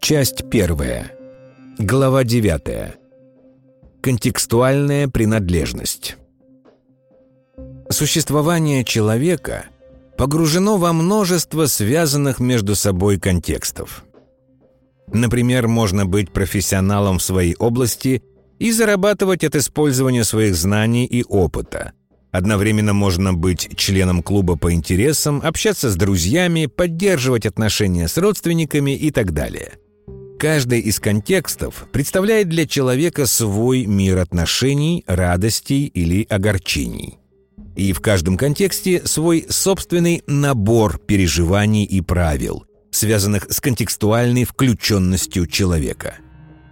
Часть первая. Глава девятая. Контекстуальная принадлежность. Существование человека погружено во множество связанных между собой контекстов. Например, можно быть профессионалом в своей области и зарабатывать от использования своих знаний и опыта. Одновременно можно быть членом клуба по интересам, общаться с друзьями, поддерживать отношения с родственниками и так далее. Каждый из контекстов представляет для человека свой мир отношений, радостей или огорчений. И в каждом контексте свой собственный набор переживаний и правил, связанных с контекстуальной включенностью человека.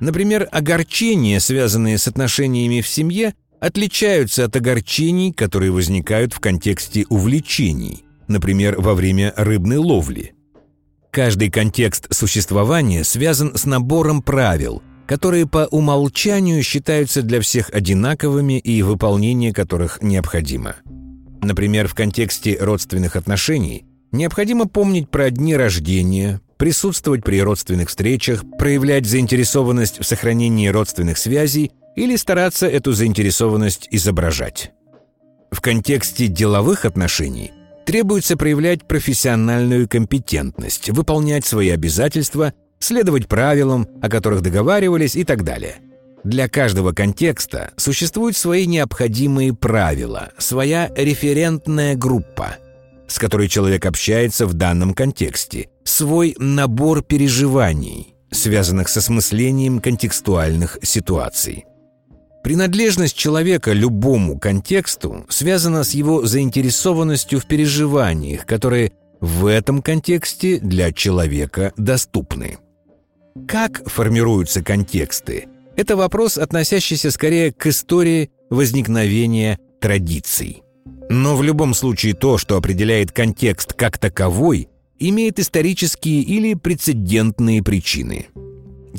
Например, огорчения, связанные с отношениями в семье, отличаются от огорчений, которые возникают в контексте увлечений, например, во время рыбной ловли – Каждый контекст существования связан с набором правил, которые по умолчанию считаются для всех одинаковыми и выполнение которых необходимо. Например, в контексте родственных отношений необходимо помнить про дни рождения, присутствовать при родственных встречах, проявлять заинтересованность в сохранении родственных связей или стараться эту заинтересованность изображать. В контексте деловых отношений требуется проявлять профессиональную компетентность, выполнять свои обязательства, следовать правилам, о которых договаривались и так далее. Для каждого контекста существуют свои необходимые правила, своя референтная группа, с которой человек общается в данном контексте, свой набор переживаний, связанных с осмыслением контекстуальных ситуаций. Принадлежность человека любому контексту связана с его заинтересованностью в переживаниях, которые в этом контексте для человека доступны. Как формируются контексты? Это вопрос, относящийся скорее к истории возникновения традиций. Но в любом случае то, что определяет контекст как таковой, имеет исторические или прецедентные причины.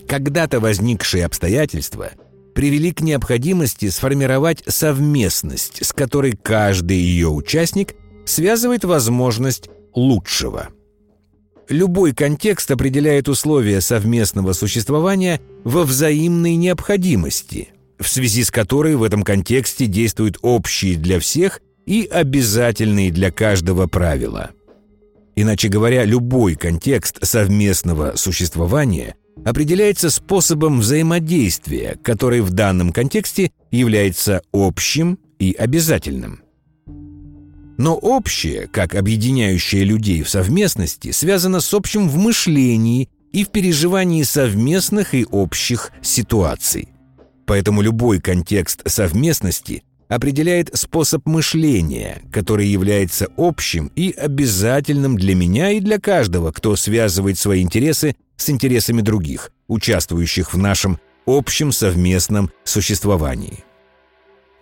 Когда-то возникшие обстоятельства – привели к необходимости сформировать совместность, с которой каждый ее участник связывает возможность лучшего. Любой контекст определяет условия совместного существования во взаимной необходимости, в связи с которой в этом контексте действуют общие для всех и обязательные для каждого правила. Иначе говоря, любой контекст совместного существования определяется способом взаимодействия, который в данном контексте является общим и обязательным. Но общее, как объединяющее людей в совместности, связано с общим в мышлении и в переживании совместных и общих ситуаций. Поэтому любой контекст совместности определяет способ мышления, который является общим и обязательным для меня и для каждого, кто связывает свои интересы с интересами других, участвующих в нашем общем совместном существовании.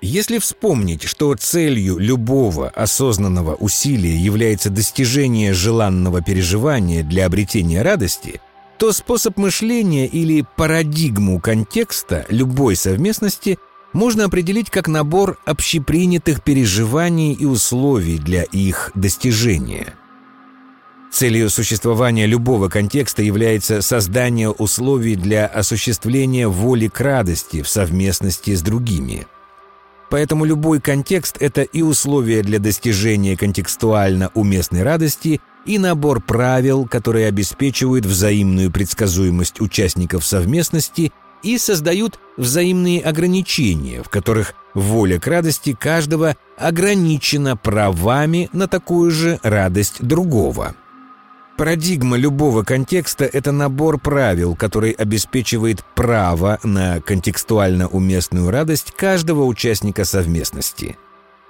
Если вспомнить, что целью любого осознанного усилия является достижение желанного переживания для обретения радости, то способ мышления или парадигму контекста любой совместности можно определить как набор общепринятых переживаний и условий для их достижения – Целью существования любого контекста является создание условий для осуществления воли к радости в совместности с другими. Поэтому любой контекст – это и условия для достижения контекстуально уместной радости, и набор правил, которые обеспечивают взаимную предсказуемость участников совместности и создают взаимные ограничения, в которых воля к радости каждого ограничена правами на такую же радость другого – Парадигма любого контекста – это набор правил, который обеспечивает право на контекстуально уместную радость каждого участника совместности.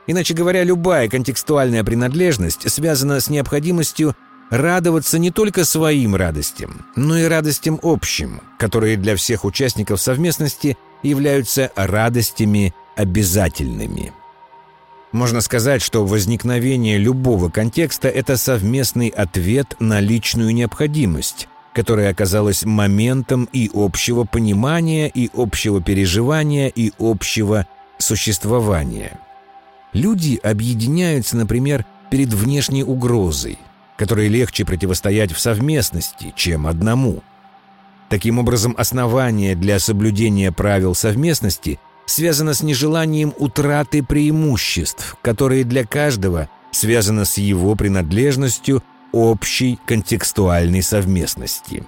Иначе говоря, любая контекстуальная принадлежность связана с необходимостью радоваться не только своим радостям, но и радостям общим, которые для всех участников совместности являются радостями обязательными. Можно сказать, что возникновение любого контекста – это совместный ответ на личную необходимость, которая оказалась моментом и общего понимания, и общего переживания, и общего существования. Люди объединяются, например, перед внешней угрозой, которой легче противостоять в совместности, чем одному. Таким образом, основание для соблюдения правил совместности связано с нежеланием утраты преимуществ, которые для каждого связаны с его принадлежностью общей контекстуальной совместности.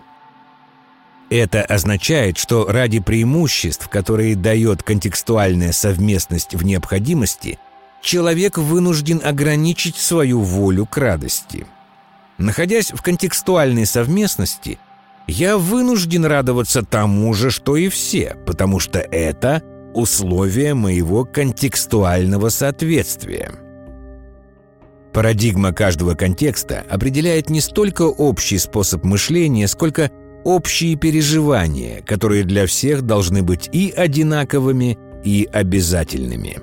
Это означает, что ради преимуществ, которые дает контекстуальная совместность в необходимости, человек вынужден ограничить свою волю к радости. Находясь в контекстуальной совместности, я вынужден радоваться тому же, что и все, потому что это условие моего контекстуального соответствия. Парадигма каждого контекста определяет не столько общий способ мышления, сколько общие переживания, которые для всех должны быть и одинаковыми, и обязательными.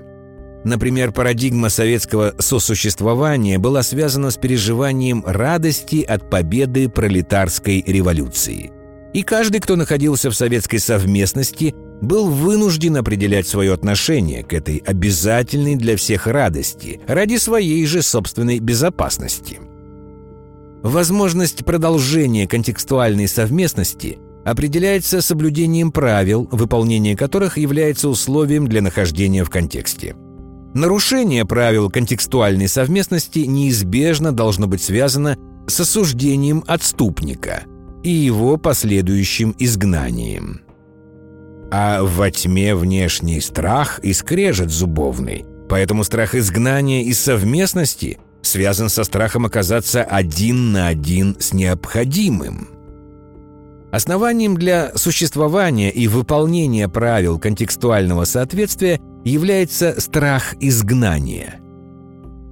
Например, парадигма советского сосуществования была связана с переживанием радости от победы пролетарской революции. И каждый, кто находился в советской совместности, был вынужден определять свое отношение к этой обязательной для всех радости ради своей же собственной безопасности – Возможность продолжения контекстуальной совместности определяется соблюдением правил, выполнение которых является условием для нахождения в контексте. Нарушение правил контекстуальной совместности неизбежно должно быть связано с осуждением отступника и его последующим изгнанием. А во тьме внешний страх и скрежет зубовный, поэтому страх изгнания и совместности связан со страхом оказаться один на один с необходимым. Основанием для существования и выполнения правил контекстуального соответствия является страх изгнания.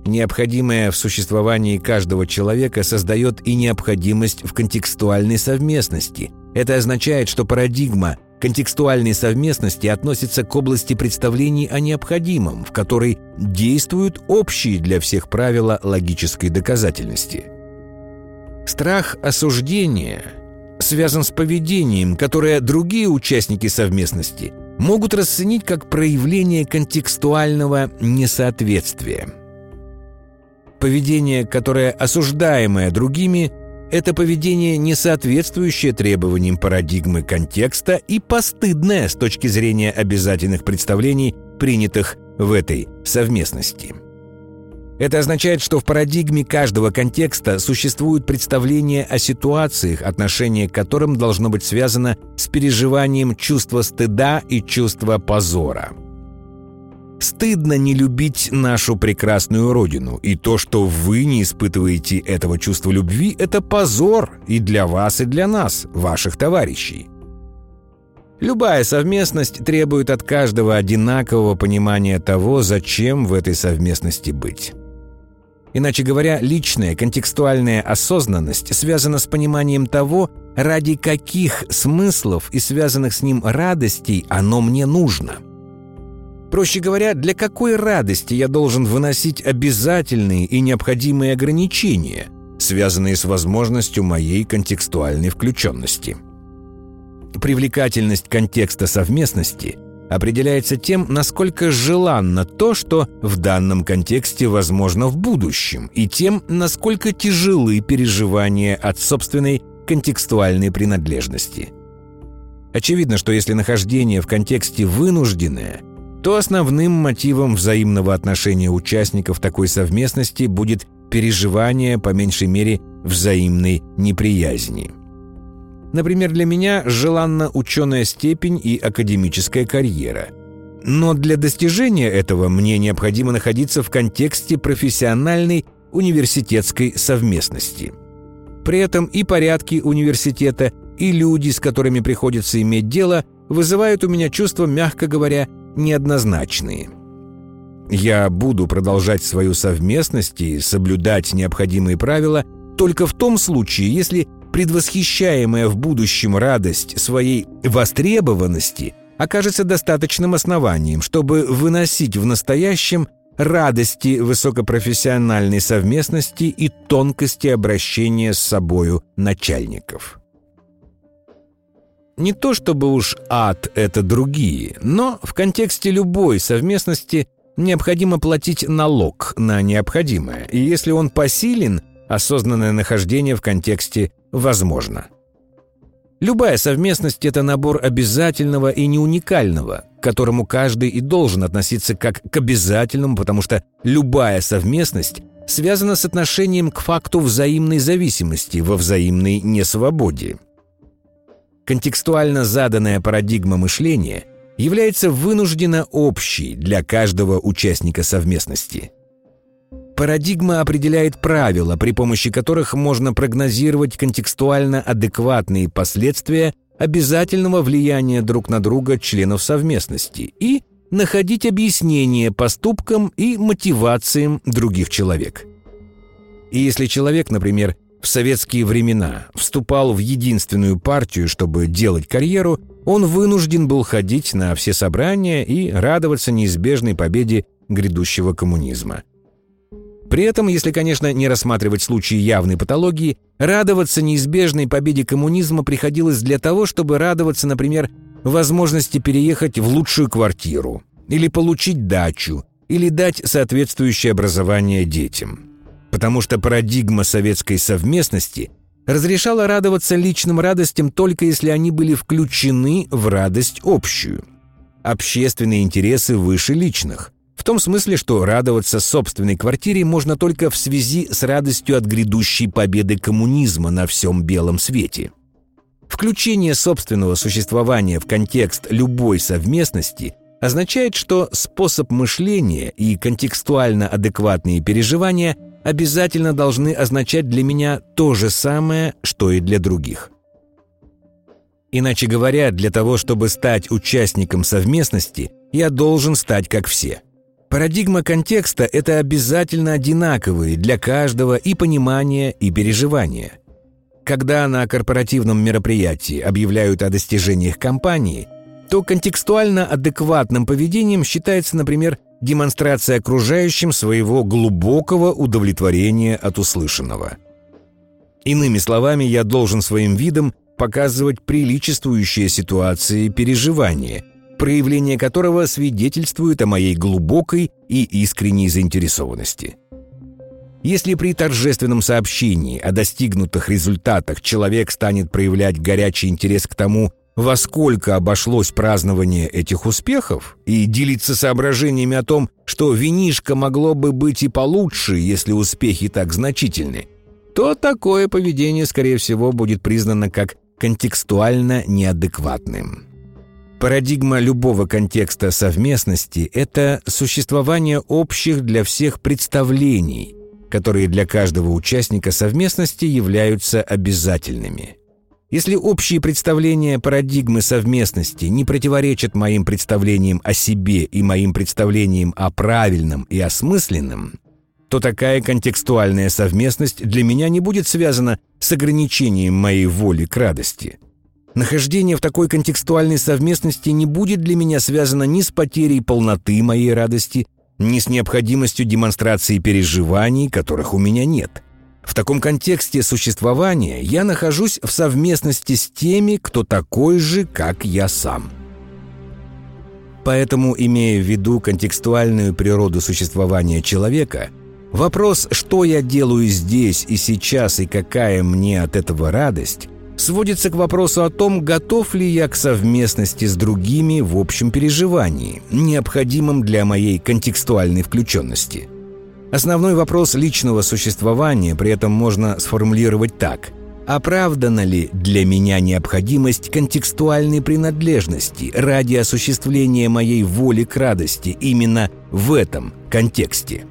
Необходимое в существовании каждого человека создает и необходимость в контекстуальной совместности. Это означает, что парадигма контекстуальной совместности относится к области представлений о необходимом, в которой действуют общие для всех правила логической доказательности. Страх осуждения связан с поведением, которое другие участники совместности могут расценить как проявление контекстуального несоответствия. Поведение, которое осуждаемое другими – это поведение, не соответствующее требованиям парадигмы контекста и постыдное с точки зрения обязательных представлений, принятых в этой совместности. Это означает, что в парадигме каждого контекста существует представление о ситуациях, отношение к которым должно быть связано с переживанием чувства стыда и чувства позора – Стыдно не любить нашу прекрасную родину, и то, что вы не испытываете этого чувства любви, это позор и для вас, и для нас, ваших товарищей. Любая совместность требует от каждого одинакового понимания того, зачем в этой совместности быть. Иначе говоря, личная контекстуальная осознанность связана с пониманием того, ради каких смыслов и связанных с ним радостей оно мне нужно – Проще говоря, для какой радости я должен выносить обязательные и необходимые ограничения, связанные с возможностью моей контекстуальной включенности. Привлекательность контекста совместности определяется тем, насколько желанно то, что в данном контексте возможно в будущем, и тем, насколько тяжелы переживания от собственной контекстуальной принадлежности. Очевидно, что если нахождение в контексте вынужденное – то основным мотивом взаимного отношения участников такой совместности будет переживание, по меньшей мере, взаимной неприязни. Например, для меня желанна ученая степень и академическая карьера. Но для достижения этого мне необходимо находиться в контексте профессиональной университетской совместности. При этом и порядки университета, и люди, с которыми приходится иметь дело, вызывают у меня чувство, мягко говоря, неоднозначные. Я буду продолжать свою совместность и соблюдать необходимые правила только в том случае, если предвосхищаемая в будущем радость своей востребованности окажется достаточным основанием, чтобы выносить в настоящем радости высокопрофессиональной совместности и тонкости обращения с собою начальников. Не то чтобы уж ад — это другие, но в контексте любой совместности необходимо платить налог на необходимое, и если он посилен, осознанное нахождение в контексте возможно. Любая совместность – это набор обязательного и неуникального, к которому каждый и должен относиться как к обязательному, потому что любая совместность связана с отношением к факту взаимной зависимости во взаимной несвободе. Контекстуально заданная парадигма мышления является вынужденно общей для каждого участника совместности. Парадигма определяет правила, при помощи которых можно прогнозировать контекстуально адекватные последствия обязательного влияния друг на друга членов совместности и находить объяснение поступкам и мотивациям других человек. И если человек, например, в советские времена вступал в единственную партию, чтобы делать карьеру, он вынужден был ходить на все собрания и радоваться неизбежной победе грядущего коммунизма. При этом, если, конечно, не рассматривать случаи явной патологии, радоваться неизбежной победе коммунизма приходилось для того, чтобы радоваться, например, возможности переехать в лучшую квартиру, или получить дачу, или дать соответствующее образование детям. Потому что парадигма советской совместности разрешала радоваться личным радостям только если они были включены в радость общую. Общественные интересы выше личных. В том смысле, что радоваться собственной квартире можно только в связи с радостью от грядущей победы коммунизма на всем белом свете. Включение собственного существования в контекст любой совместности означает, что способ мышления и контекстуально адекватные переживания обязательно должны означать для меня то же самое, что и для других. Иначе говоря, для того, чтобы стать участником совместности, я должен стать как все. Парадигма контекста – это обязательно одинаковые для каждого и понимание, и переживание – когда на корпоративном мероприятии объявляют о достижениях компании, то контекстуально адекватным поведением считается, например, демонстрация окружающим своего глубокого удовлетворения от услышанного. Иными словами, я должен своим видом показывать приличествующие ситуации переживания, проявление которого свидетельствует о моей глубокой и искренней заинтересованности – если при торжественном сообщении о достигнутых результатах человек станет проявлять горячий интерес к тому, во сколько обошлось празднование этих успехов, и делиться соображениями о том, что винишко могло бы быть и получше, если успехи так значительны, то такое поведение, скорее всего, будет признано как контекстуально неадекватным. Парадигма любого контекста совместности – это существование общих для всех представлений – которые для каждого участника совместности являются обязательными. Если общие представления парадигмы совместности не противоречат моим представлениям о себе и моим представлениям о правильном и осмысленном, то такая контекстуальная совместность для меня не будет связана с ограничением моей воли к радости. Нахождение в такой контекстуальной совместности не будет для меня связано ни с потерей полноты моей радости, ни с необходимостью демонстрации переживаний, которых у меня нет. В таком контексте существования я нахожусь в совместности с теми, кто такой же, как я сам. Поэтому, имея в виду контекстуальную природу существования человека, вопрос, что я делаю здесь и сейчас и какая мне от этого радость, сводится к вопросу о том, готов ли я к совместности с другими в общем переживании, необходимом для моей контекстуальной включенности. Основной вопрос личного существования при этом можно сформулировать так. Оправдана ли для меня необходимость контекстуальной принадлежности ради осуществления моей воли к радости именно в этом контексте?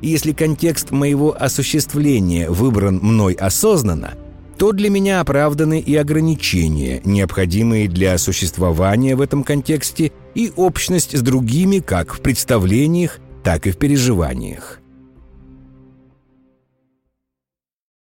Если контекст моего осуществления выбран мной осознанно – то для меня оправданы и ограничения, необходимые для существования в этом контексте, и общность с другими как в представлениях, так и в переживаниях.